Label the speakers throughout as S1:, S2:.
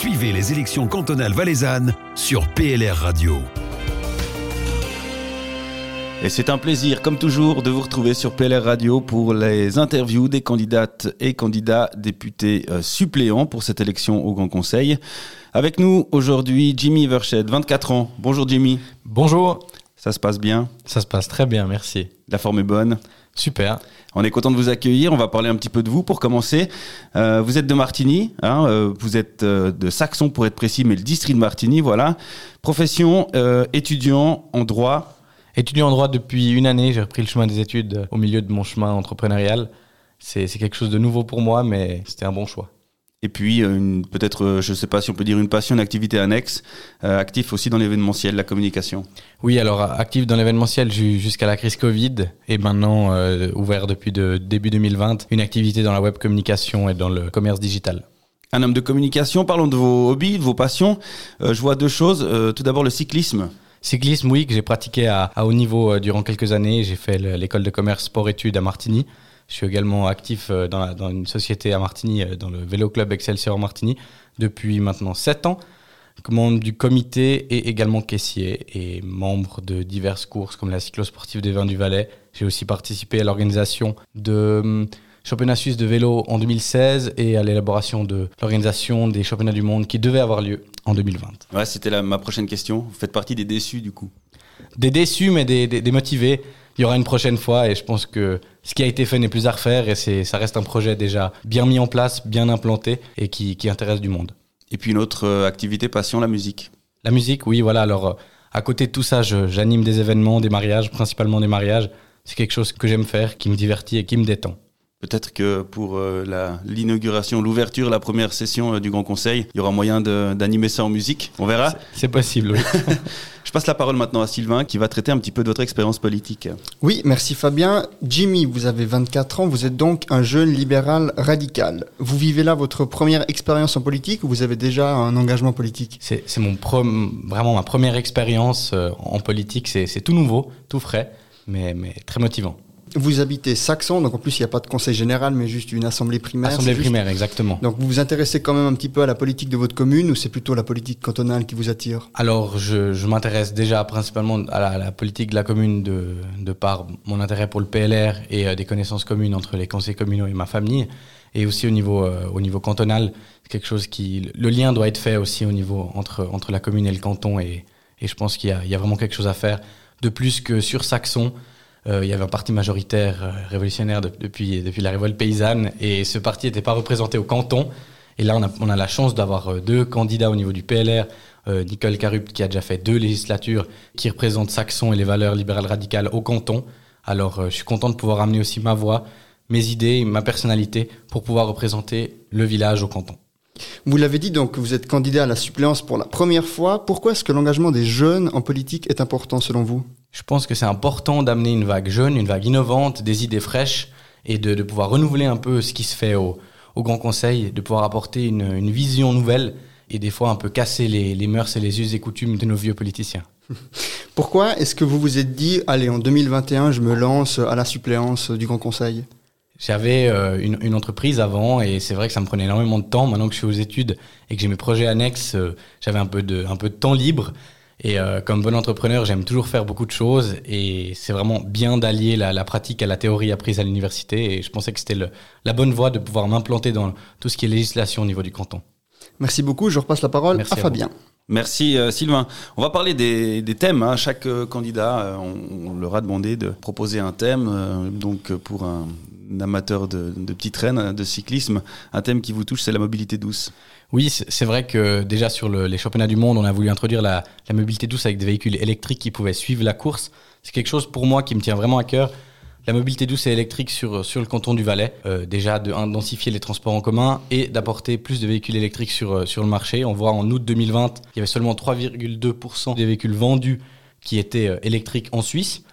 S1: Suivez les élections cantonales valaisannes sur PLR Radio.
S2: Et c'est un plaisir, comme toujours, de vous retrouver sur PLR Radio pour les interviews des candidates et candidats députés euh, suppléants pour cette élection au Grand Conseil. Avec nous aujourd'hui, Jimmy Evershed, 24 ans. Bonjour Jimmy.
S3: Bonjour.
S2: Ça se passe bien?
S3: Ça se passe très bien, merci.
S2: La forme est bonne?
S3: Super.
S2: On est content de vous accueillir. On va parler un petit peu de vous pour commencer. Euh, vous êtes de Martigny, hein, euh, vous êtes euh, de Saxon pour être précis, mais le district de Martigny, voilà. Profession, étudiant en droit.
S3: Étudiant en droit depuis une année, j'ai repris le chemin des études au milieu de mon chemin entrepreneurial. C'est quelque chose de nouveau pour moi, mais c'était un bon choix.
S2: Et puis, euh, peut-être, euh, je ne sais pas si on peut dire une passion, une activité annexe, euh, actif aussi dans l'événementiel, la communication.
S3: Oui, alors actif dans l'événementiel ju- jusqu'à la crise Covid et maintenant euh, ouvert depuis de, début 2020, une activité dans la web communication et dans le commerce digital.
S2: Un homme de communication, parlons de vos hobbies, de vos passions. Euh, je vois deux choses. Tout d'abord, le cyclisme.
S3: Cyclisme, oui, que j'ai pratiqué à, à haut niveau durant quelques années. J'ai fait le- l'école de commerce sport-études à Martigny. Je suis également actif euh, dans, la- dans une société à Martigny, euh, dans le vélo club Excelsior Martigny, depuis maintenant 7 ans. Membre du comité et également caissier et membre de diverses courses comme la cyclosportive des Vins du Valais. J'ai aussi participé à l'organisation de hum, championnat suisse de vélo en 2016 et à l'élaboration de l'organisation des championnats du monde qui devaient avoir lieu en 2020.
S2: Ouais, c'était ma prochaine question. Vous faites partie des déçus, du coup?
S3: des déçus, mais des, des, des motivés. Il y aura une prochaine fois et je pense que ce qui a été fait n'est plus à refaire et c'est, ça reste un projet déjà bien mis en place, bien implanté et qui, qui intéresse du monde.
S2: Et puis une autre euh, activité, passion, la musique.
S3: La musique, oui, voilà. Alors, euh, à côté de tout ça, je- j'anime des événements, des mariages, principalement des mariages. C'est quelque chose que j'aime faire, qui me divertit et qui me détend.
S2: Peut-être que pour euh, la- l'inauguration, l'ouverture, la première session euh, du Grand Conseil, il y aura moyen de- d'animer ça en musique. On verra.
S3: C'est possible, oui.
S2: Je passe la parole maintenant à Sylvain qui va traiter un petit peu de votre expérience politique.
S4: Oui, merci Fabien. Jimmy, vous avez 24 ans, vous êtes donc un jeune libéral radical. Vous vivez là votre première expérience en politique ou vous avez déjà un engagement politique?
S3: C'est c'est mon vraiment ma première expérience euh, en politique. C'est c'est tout nouveau, tout frais, mais, mais très motivant.
S4: Vous habitez Saxon, donc en plus il n'y a pas de conseil général mais juste une assemblée primaire.
S3: Assemblée
S4: juste-
S3: primaire, exactement.
S4: Donc vous vous intéressez quand même un petit peu à la politique de votre commune ou c'est plutôt la politique cantonale qui vous attire?
S3: Alors, je, je m'intéresse déjà principalement à la, à la politique de la commune de, de par mon intérêt pour le PLR et euh, des connaissances communes entre les conseils communaux et ma famille. Et aussi au niveau, euh, au niveau cantonal, quelque chose qui... Le lien doit être fait aussi au niveau entre, entre la commune et le canton. Et, et je pense qu'il y, a- il y a vraiment quelque chose à faire. De plus que sur Saxon, il y avait un parti majoritaire euh, révolutionnaire de- depuis, la révolte paysanne. Et ce parti n'était pas représenté au canton. Et là, on a, la chance d'avoir euh, deux candidats au niveau du PLR. Euh, Nicole Carupt, qui a déjà fait deux législatures, qui représente Saxon et les valeurs libérales radicales au canton. Alors, euh, je suis content de pouvoir amener aussi ma voix, mes idées, ma personnalité pour pouvoir représenter le village au canton.
S4: Vous l'avez dit donc vous êtes candidat à la suppléance pour la première fois. Pourquoi est-ce que l'engagement des jeunes en politique est important selon vous?
S3: Je pense que c'est important d'amener une vague jeune, une vague innovante, des idées fraîches et de, de pouvoir renouveler un peu ce qui se fait au, au Grand Conseil, de pouvoir apporter une, une vision nouvelle et des fois un peu casser les, les mœurs et les us et coutumes de nos vieux politiciens.
S4: Pourquoi est-ce que vous vous êtes dit allez en 2021 je me lance à la suppléance du Grand Conseil?
S3: J'avais euh, une, une entreprise avant et c'est vrai que ça me prenait énormément de temps. Maintenant que je suis aux études et que j'ai mes projets annexes, euh, j'avais un peu de un peu de temps libre. Et euh, comme bon entrepreneur, j'aime toujours faire beaucoup de choses et c'est vraiment bien d'allier la, la pratique à la théorie apprise à l'université. Et je pensais que c'était la bonne voie de pouvoir m'implanter dans tout ce qui est législation au niveau du canton.
S4: Merci beaucoup, je repasse la parole
S3: Merci
S4: à
S3: à
S4: Fabien.
S2: Merci euh, Sylvain. On va parler des, des thèmes. hein. Chaque euh, candidat, euh, on, on leur a demandé de proposer un thème. euh, donc euh, pour un, un amateur de, de petites de cyclisme, un thème qui vous touche, c'est la mobilité douce.
S3: Oui, c'est vrai que déjà sur le- les championnats du monde, on a voulu introduire la, mobilité douce avec des véhicules électriques qui pouvaient suivre la course. C'est quelque chose pour moi qui me tient vraiment à cœur. La mobilité douce et électrique sur, sur le canton du Valais. Euh, déjà de les transports en commun et d'apporter plus de véhicules électriques sur, euh, sur le marché. On voit en août 2020, il y avait seulement 3,2% des véhicules vendus qui étaient euh, électriques en Suisse.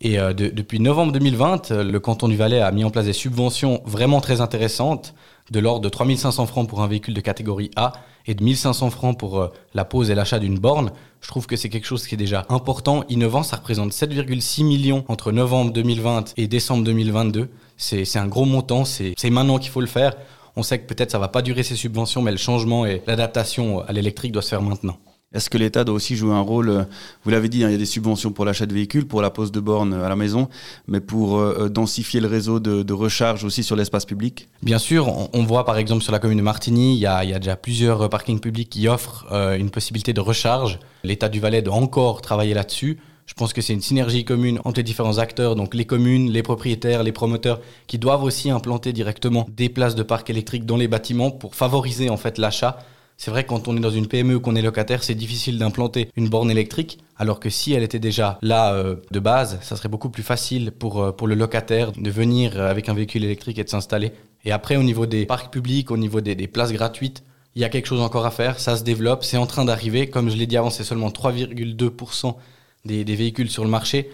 S3: Et de- depuis novembre 2020, euh, le canton du Valais a mis en place des subventions vraiment très intéressantes, de l'ordre de 3500 francs pour un véhicule de catégorie A et de 1500 francs pour euh, la pose et l'achat d'une borne. Je trouve que c'est quelque chose qui est déjà important, innovant. Ça représente 7,6 millions entre novembre 2020 et décembre 2022. C'est un gros montant, c'est c'est maintenant qu'il faut le faire. On sait que peut-être ça va pas durer ces subventions, mais le changement et l'adaptation à l'électrique doit se faire maintenant.
S2: Est-ce que l'État doit aussi jouer un rôle euh, Vous l'avez dit, hein, il y a des subventions pour l'achat de véhicules, pour la pose de bornes à la maison, mais pour euh, euh, densifier le réseau de, recharge aussi sur l'espace public?
S3: Bien sûr, on, voit par exemple sur la commune de Martigny, il y a, déjà plusieurs parkings publics qui offrent une possibilité de recharge. L'État du Valais doit encore travailler là-dessus. Je pense que c'est une synergie commune entre les différents acteurs, donc les communes, les propriétaires, les promoteurs, qui doivent aussi implanter directement des places de parc électrique dans les bâtiments pour favoriser en fait l'achat. C'est vrai que quand on est dans une PME ou qu'on est locataire, c'est difficile d'implanter une borne électrique, alors que si elle était déjà là euh, de base, ça serait beaucoup plus facile pour, euh, pour le locataire de venir avec un véhicule électrique et de s'installer. Et après, au niveau des parcs publics, au niveau des, des places gratuites, il y a quelque chose encore à faire, ça se développe, c'est en train d'arriver. Comme je l'ai dit avant, c'est seulement 3,2% des, véhicules sur le marché.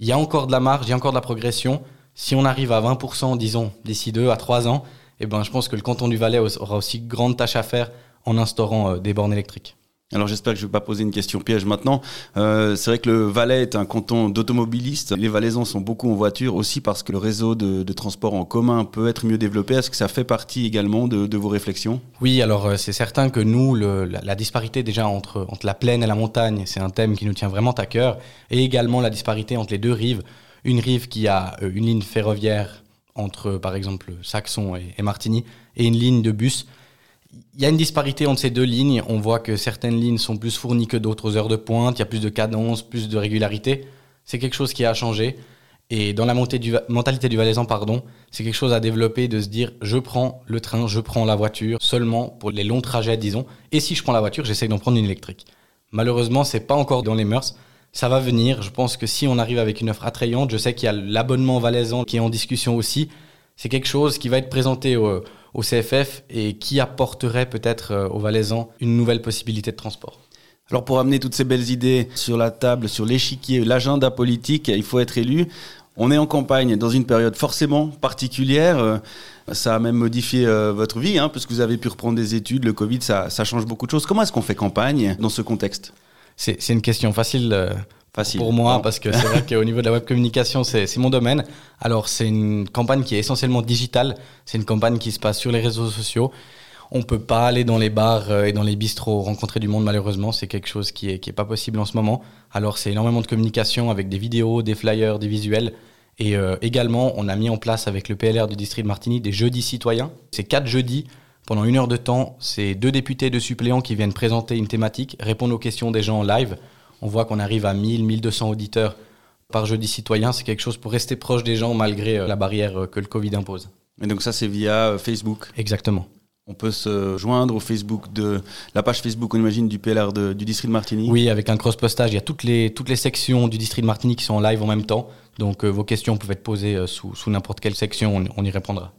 S3: Il y a encore de la marge, il y a encore de la progression. Si on arrive à 20%, disons, d'ici 2 à 3 ans, eh ben, je pense que le canton du Valais aura aussi grande tâche à faire en instaurant euh, des bornes électriques.
S2: Alors j'espère que je ne vais pas poser une question piège maintenant. Euh, c'est vrai que le Valais est un canton d'automobilistes. Les Valaisans sont beaucoup en voiture aussi parce que le réseau de, transport en commun peut être mieux développé. Est-ce que ça fait partie également de, vos réflexions?
S3: Oui, alors euh, c'est certain que nous, la, disparité déjà entre, entre la plaine et la montagne, c'est un thème qui nous tient vraiment à cœur. Et également la disparité entre les deux rives. Une rive qui a une ligne ferroviaire entre par exemple Saxon et Martigny et une ligne de bus il y a une disparité entre ces deux lignes. On voit que certaines lignes sont plus fournies que d'autres heures de pointe. Il y a plus de cadence, plus de régularité. C'est quelque chose qui a changé. Et dans la mentalité du Valaisan, pardon, c'est quelque chose à développer de se dire je prends le train, je prends la voiture seulement pour les longs trajets, disons. Et si je prends la voiture, j'essaye d'en prendre une électrique. Malheureusement, c'est pas encore dans les mœurs. Ça va venir. Je pense que si on arrive avec une offre attrayante, je sais qu'il y a l'abonnement valaisan qui est en discussion aussi. C'est quelque chose qui va être présenté au, au CFF et qui apporterait peut-être euh, aux Valaisans une nouvelle possibilité de transport?
S2: Alors pour amener toutes ces belles idées sur la table, sur l'échiquier, l'agenda politique, il faut être élu. On est en campagne dans une période forcément particulière. Euh, ça a même modifié euh, votre vie, hein, puisque vous avez pu reprendre des études. Le Covid, ça, change beaucoup de choses. Comment est-ce qu'on fait campagne dans ce contexte?
S3: C'est une question facile pour moi, parce que c'est vrai qu'au niveau de la web communication, c'est mon domaine. Alors, c'est une campagne qui est essentiellement digitale. C'est une campagne qui se passe sur les réseaux sociaux. On peut pas aller dans les bars euh, et dans les bistrots rencontrer du monde, malheureusement. C'est quelque chose qui est, qui est pas possible en ce moment. Alors, c'est énormément de communication avec des vidéos, des flyers, des visuels. Et euh, également, on a mis en place avec le PLR du district de Martigny des jeudis citoyens. C'est quatre jeudis pendant une heure de temps. C'est deux députés, deux suppléants qui viennent présenter une thématique, répondre aux questions des gens en live. On voit qu'on arrive à 1000, 1200 auditeurs par jeudi citoyen. C'est quelque chose pour rester proche des gens malgré euh, la barrière euh, que le Covid impose.
S2: Et donc ça, c'est via euh, Facebook
S3: Exactement.
S2: On peut se joindre au Facebook de la page Facebook, on imagine, du PLR du district de Martigny.
S3: Oui, avec un cross-postage. Il y a toutes les, toutes les sections du district de Martigny qui sont en live en même temps. Donc vos questions peuvent être posées sous, n'importe quelle section, on, y répondra.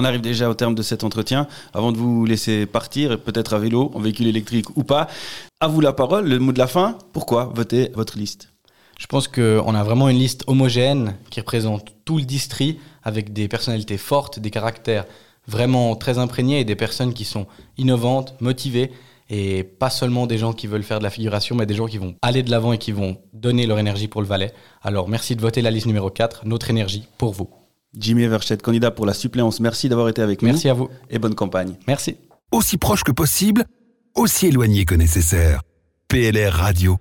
S2: On arrive déjà au terme de cet entretien. Avant de vous laisser partir, peut-être à vélo, en véhicule électrique ou pas, à vous la parole, le mot de la fin. Pourquoi voter votre liste?
S3: Je pense qu'on a vraiment une liste homogène qui représente tout le district avec des personnalités fortes, des caractères vraiment très imprégnés et des personnes qui sont innovantes, motivées et pas seulement des gens qui veulent faire de la figuration, mais des gens qui vont aller de l'avant et qui vont donner leur énergie pour le Valais. Alors merci de voter la liste numéro 4, notre énergie pour vous.
S2: Jimmy Everchette, candidat pour la suppléance, merci d'avoir été avec
S3: nous. Merci à vous.
S2: Et bonne campagne.
S3: Merci.
S1: Aussi proche que possible aussi éloigné que nécessaire. PLR Radio.